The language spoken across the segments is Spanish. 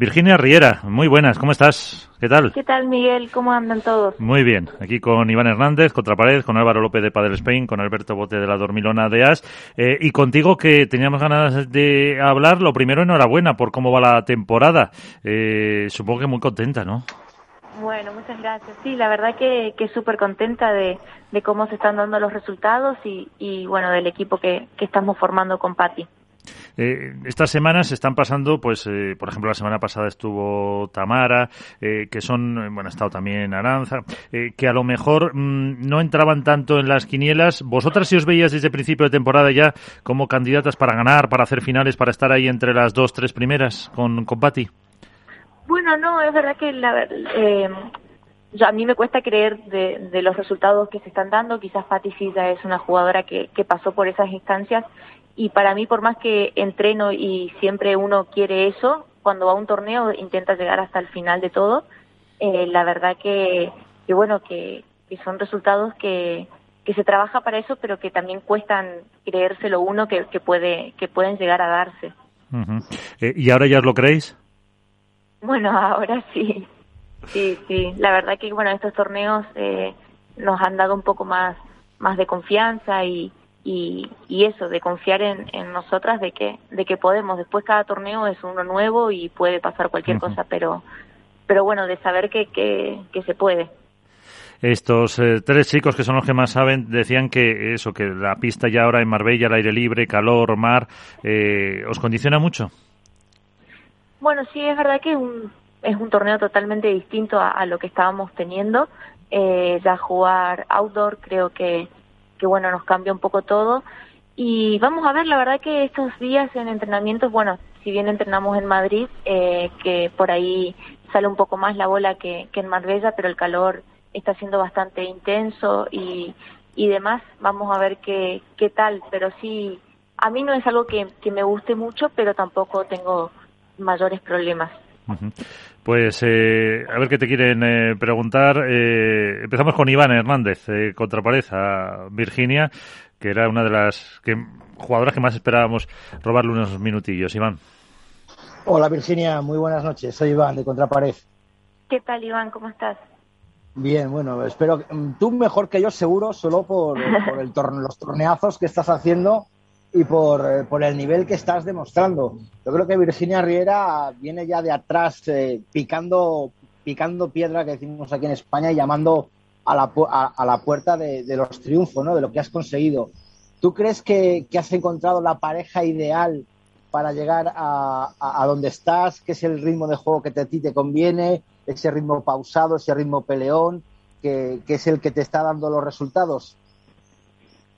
Virginia Riera, muy buenas, ¿cómo estás? ¿Qué tal? ¿Qué tal, Miguel? ¿Cómo andan todos? Muy bien, aquí con Iván Hernández, Contrapared, con Álvaro López de Padre Spain, con Alberto Bote de la Dormilona de As, eh, y contigo que teníamos ganas de hablar. Lo primero, enhorabuena por cómo va la temporada. Eh, supongo que muy contenta, ¿no? Bueno, muchas gracias. Sí, la verdad que, que súper contenta de, de, cómo se están dando los resultados y, y bueno, del equipo que, que estamos formando con Patti. Eh, estas semanas están pasando, pues, eh, por ejemplo, la semana pasada estuvo Tamara, eh, que son, bueno, ha estado también Aranza, eh, que a lo mejor mmm, no entraban tanto en las quinielas. ¿Vosotras si os veías desde el principio de temporada ya como candidatas para ganar, para hacer finales, para estar ahí entre las dos, tres primeras con, con Patti? Bueno, no, es verdad que la, eh, a mí me cuesta creer de, de, los resultados que se están dando. Quizás Patti sí ya es una jugadora que, que pasó por esas instancias y para mí por más que entreno y siempre uno quiere eso, cuando va a un torneo intenta llegar hasta el final de todo, eh, la verdad que, que bueno, que, que, son resultados que, que se trabaja para eso, pero que también cuestan creérselo uno que, que, puede, que pueden llegar a darse. Uh -huh. eh, ¿Y ahora ya os lo creéis? Bueno, ahora sí, sí, sí. La verdad que bueno, estos torneos eh, nos han dado un poco más, más de confianza y, y, y, eso, de confiar en, en, nosotras de que, de que podemos. Después cada torneo es uno nuevo y puede pasar cualquier uh -huh. cosa, pero, pero bueno, de saber que, que, que se puede. Estos eh, tres chicos que son los que más saben decían que eso, que la pista ya ahora en Marbella, al aire libre, calor, mar, eh, ¿os condiciona mucho? Bueno, sí, es verdad que es un, es un torneo totalmente distinto a, a lo que estábamos teniendo. Eh, ya jugar outdoor creo que, que bueno, nos cambia un poco todo. Y vamos a ver, la verdad que estos días en entrenamientos, bueno, si bien entrenamos en Madrid, eh, que por ahí sale un poco más la bola que, que en Marbella, pero el calor está siendo bastante intenso y, y demás. Vamos a ver qué, qué tal, pero sí, a mí no es algo que, que me guste mucho, pero tampoco tengo mayores problemas. Pues eh, a ver qué te quieren eh, preguntar. Eh, empezamos con Iván Hernández, eh, contrapared a Virginia, que era una de las que, jugadoras que más esperábamos robarle unos minutillos. Iván. Hola Virginia, muy buenas noches. Soy Iván de Contrapared. ¿Qué tal Iván? ¿Cómo estás? Bien, bueno, espero que tú mejor que yo seguro, solo por, por el torne, los torneazos que estás haciendo y por, eh, por, el nivel que estás demostrando. Yo creo que Virginia Riera viene ya de atrás eh, picando, picando piedra, que decimos aquí en España, y llamando a la, a, la puerta de, de, los triunfos, ¿no? de lo que has conseguido. ¿Tú crees que, has encontrado la pareja ideal para llegar a, a, a, donde estás? ¿Qué es el ritmo de juego que te, a ti te conviene? ¿Ese ritmo pausado, ese ritmo peleón? que, que es el que te está dando los resultados?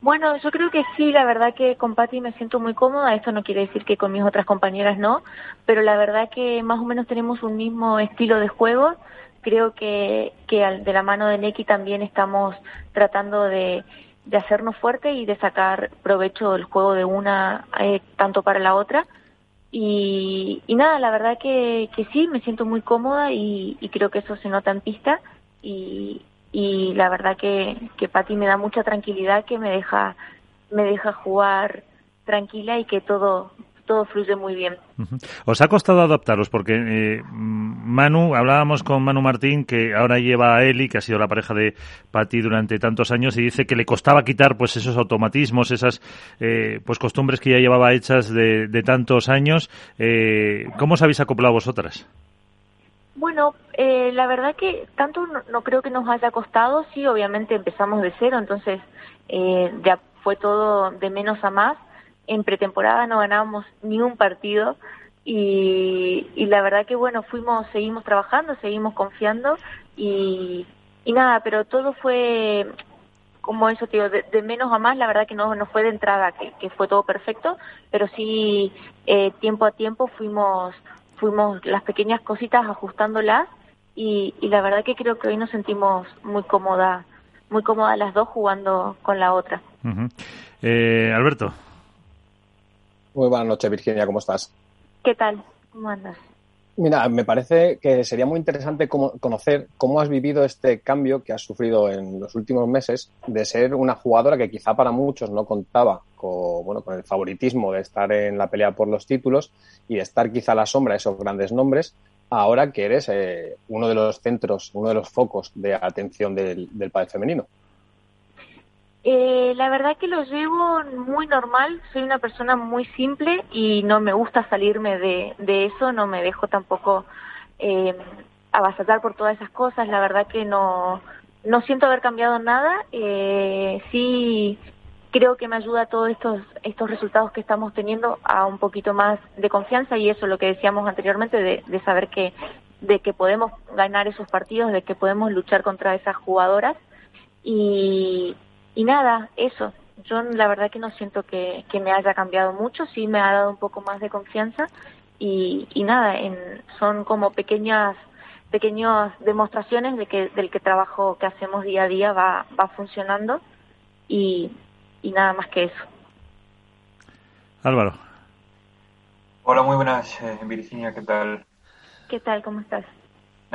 Bueno, yo creo que sí, la verdad que con Patti me siento muy cómoda, esto no quiere decir que con mis otras compañeras no, pero la verdad que más o menos tenemos un mismo estilo de juego, creo que, que de la mano de Neki también estamos tratando de, de hacernos fuerte y de sacar provecho del juego de una eh, tanto para la otra. Y, y nada, la verdad que, que sí, me siento muy cómoda y, y creo que eso se nota en pista y, y la verdad que, que Patti me da mucha tranquilidad que me deja me deja jugar tranquila y que todo todo fluye muy bien. ¿Os ha costado adaptaros? Porque eh, Manu, hablábamos con Manu Martín, que ahora lleva a Eli, que ha sido la pareja de Patti durante tantos años, y dice que le costaba quitar pues esos automatismos, esas eh, pues costumbres que ya llevaba hechas de, de tantos años. Eh, ¿Cómo os habéis acoplado vosotras? Bueno, eh, la verdad que tanto no, no, creo que nos haya costado, sí, obviamente empezamos de cero, entonces eh, ya fue todo de menos a más. En pretemporada no ganábamos ni un partido y, y la verdad que bueno, fuimos, seguimos trabajando, seguimos confiando y, y nada, pero todo fue como eso, tío, de, de, menos a más, la verdad que no, no fue de entrada, que, que fue todo perfecto, pero sí eh, tiempo a tiempo fuimos fuimos las pequeñas cositas ajustándolas y, y, la verdad que creo que hoy nos sentimos muy cómodas, muy cómodas las dos jugando con la otra. Uh -huh. eh, Alberto. Muy buenas noches, Virginia, ¿cómo estás? ¿Qué tal? ¿Cómo andas? Mira, me parece que sería muy interesante conocer cómo has vivido este cambio que has sufrido en los últimos meses de ser una jugadora que quizá para muchos no contaba con, bueno, con el favoritismo de estar en la pelea por los títulos y de estar quizá a la sombra de esos grandes nombres ahora que eres eh, uno de los centros, uno de los focos de atención del, del padre femenino? Eh, la verdad que lo llevo muy normal, soy una persona muy simple y no me gusta salirme de, de eso, no me dejo tampoco eh, por todas esas cosas, la verdad que no, no siento haber cambiado nada, eh, sí creo que me ayuda todos estos, estos resultados que estamos teniendo a un poquito más de confianza y eso lo que decíamos anteriormente de, de saber que, de que podemos ganar esos partidos, de que podemos luchar contra esas jugadoras y, y nada, eso. Yo la verdad que no siento que, que me haya cambiado mucho, sí me ha dado un poco más de confianza y, y nada, en, son como pequeñas pequeñas demostraciones de que del que trabajo que hacemos día a día va, va funcionando y, y nada más que eso. Álvaro. Hola, muy buenas, eh, Virginia, ¿qué tal? ¿Qué tal? ¿Cómo estás?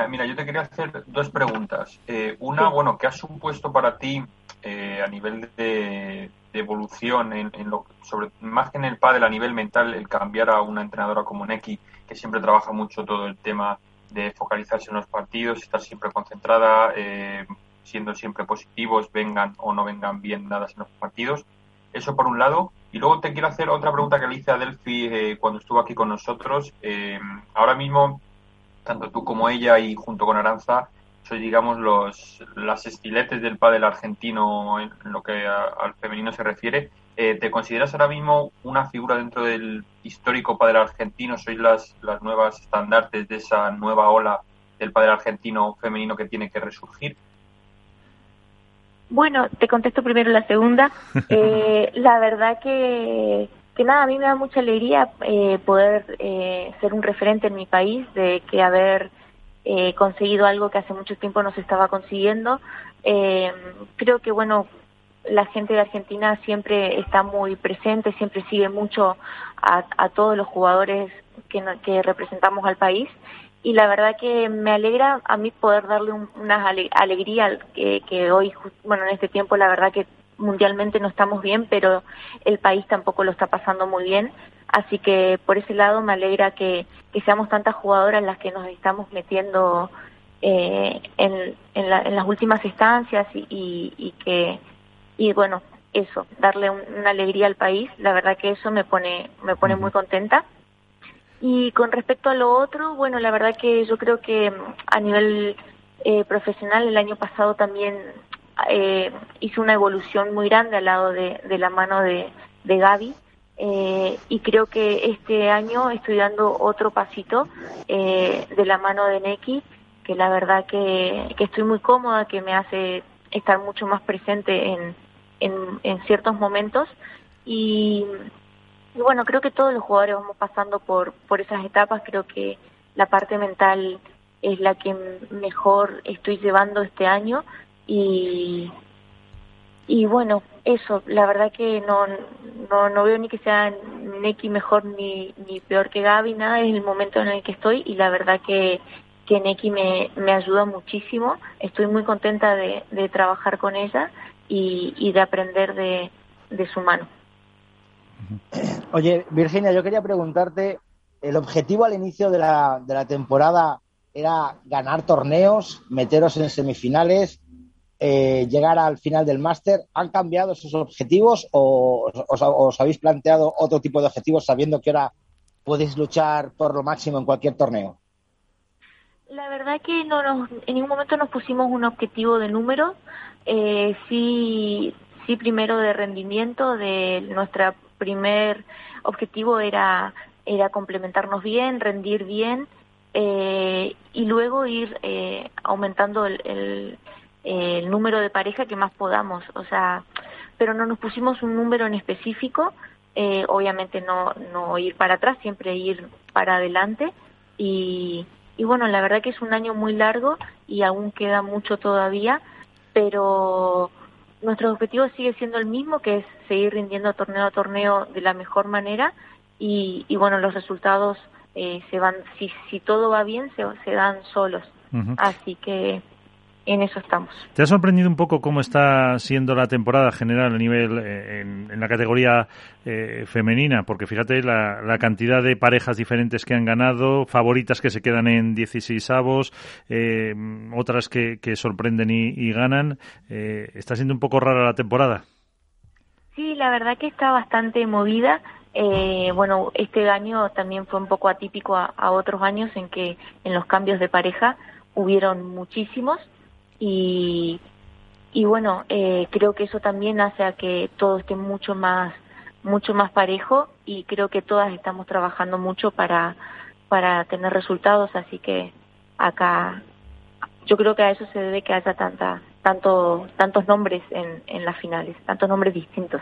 Mira, yo te quería hacer dos preguntas. Eh, una, bueno, ¿qué ha supuesto para ti eh, a nivel de, evolución, en lo, sobre, más que en el pádel, a nivel mental, el cambiar a una entrenadora como Neki, que siempre trabaja mucho todo el tema de focalizarse en los partidos, estar siempre concentrada, eh, siendo siempre positivos, vengan o no vengan bien dadas en los partidos. Eso por un lado. Y luego te quiero hacer otra pregunta que le hice a Delphi eh, cuando estuvo aquí con nosotros. Eh, ahora mismo, tanto tú como ella y junto con Aranza, soy, digamos, los, las estiletes del pádel argentino en, en lo que a, al femenino se refiere. Eh, ¿Te consideras ahora mismo una figura dentro del histórico pádel argentino? ¿Sois las, las nuevas estandartes de esa nueva ola del pádel argentino femenino que tiene que resurgir? Bueno, te contesto primero la segunda. Eh, la verdad que, que nada, a mí me da mucha alegría eh, poder eh, ser un referente en mi país, de que haber eh, conseguido algo que hace mucho tiempo no se estaba consiguiendo. Eh, creo que, bueno, la gente de Argentina siempre está muy presente, siempre sigue mucho a, todos los jugadores que, representamos al país y la verdad que me alegra a mí poder darle un- una ale- alegría al- que, que hoy, bueno, en este tiempo la verdad que mundialmente no estamos bien, pero el país tampoco lo está pasando muy bien, así que por ese lado me alegra que, que seamos tantas jugadoras las que nos estamos metiendo eh, en, en, la- en las últimas instancias y, y, y que y bueno eso darle un- una alegría al país. La verdad que eso me pone me pone muy contenta. Y con respecto a lo otro bueno la verdad que yo creo que a nivel eh, profesional el año pasado también eh, hice una evolución muy grande al lado de, de la mano de, de Gaby eh, y creo que este año estoy dando otro pasito eh, de la mano de Neki que la verdad que, estoy muy cómoda que me hace estar mucho más presente en, en, en ciertos momentos. Y, y bueno creo que todos los jugadores vamos pasando por por esas etapas. Creo que la parte mental es la que mejor estoy llevando este año. Y y bueno eso la verdad que no no no veo ni que sea Neki mejor ni ni peor que Gaby nada es el momento en el que estoy y la verdad que que Neki me, me ayuda muchísimo. Estoy muy contenta de, de trabajar con ella y, y de aprender de, de su mano. Oye, Virginia, yo quería preguntarte, el objetivo al inicio de la, de la temporada era ganar torneos, meteros en semifinales, eh, llegar al final del máster. ¿Han cambiado esos objetivos o os, habéis planteado otro tipo de objetivos sabiendo que ahora podéis luchar por lo máximo en cualquier torneo? La verdad que no nos, en ningún momento nos pusimos un objetivo de número, eh, sí, sí primero de rendimiento, de nuestra primer objetivo era, era complementarnos bien, rendir bien eh, y luego ir eh, aumentando el, el número de pareja que más podamos, o sea, pero no nos pusimos un número en específico, eh, obviamente no, no ir para atrás, siempre ir para adelante y, y bueno, la verdad que es un año muy largo y aún queda mucho todavía, pero nuestro objetivo sigue siendo el mismo, que es seguir rindiendo torneo a torneo de la mejor manera y, y bueno, los resultados eh, se van, si, si todo va bien, se, se dan solos. Así que en eso estamos. ¿Te ha sorprendido un poco cómo está siendo la temporada general a nivel eh, en, la categoría eh, femenina? Porque fíjate la, cantidad de parejas diferentes que han ganado, favoritas que se quedan en 16 avos, eh, otras que, sorprenden y, ganan. ¿Está siendo un poco rara la temporada? Sí, la verdad que está bastante movida. bueno, este año también fue un poco atípico a otros años en que en los cambios de pareja hubieron muchísimos y, y bueno, eh, creo que eso también hace a que todo esté mucho más mucho más parejo y creo que todas estamos trabajando mucho para para tener resultados, así que acá yo creo que a eso se debe que haya tanta tanto tantos nombres en, en las finales, tantos nombres distintos.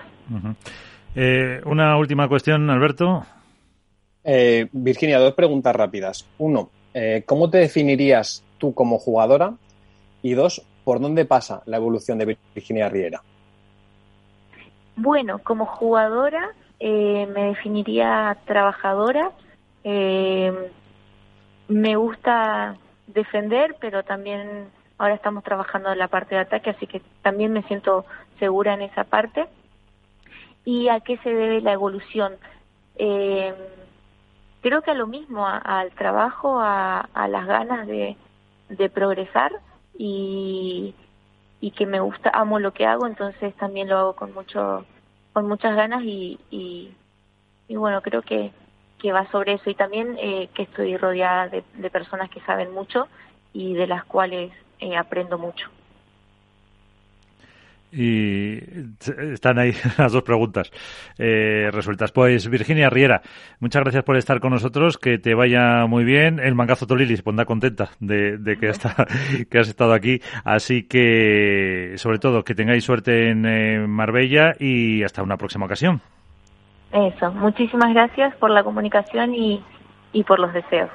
eh, una última cuestión, Alberto. Eh, Virginia, dos preguntas rápidas. Uno, eh, ¿cómo te definirías tú como jugadora y dos, ¿por dónde pasa la evolución de Virginia Riera? Bueno, como jugadora eh, me definiría trabajadora. Eh, me gusta defender, pero también ahora estamos trabajando en la parte de ataque, así que también me siento segura en esa parte. ¿Y a qué se debe la evolución? Eh, creo que a lo mismo, al trabajo, a, las ganas de progresar y, y que me gusta, amo lo que hago, entonces también lo hago con mucho, con muchas ganas y, y, bueno, creo que, que va sobre eso y también eh, que estoy rodeada de, de, personas que saben mucho y de las cuales eh, aprendo mucho. Y están ahí las dos preguntas eh, resueltas. Pues Virginia Riera, muchas gracias por estar con nosotros, que te vaya muy bien. El mangazo Tolili se pondrá contenta de, que, que has estado aquí. Así que, sobre todo, que tengáis suerte en Marbella y hasta una próxima ocasión. Eso, muchísimas gracias por la comunicación y, y por los deseos.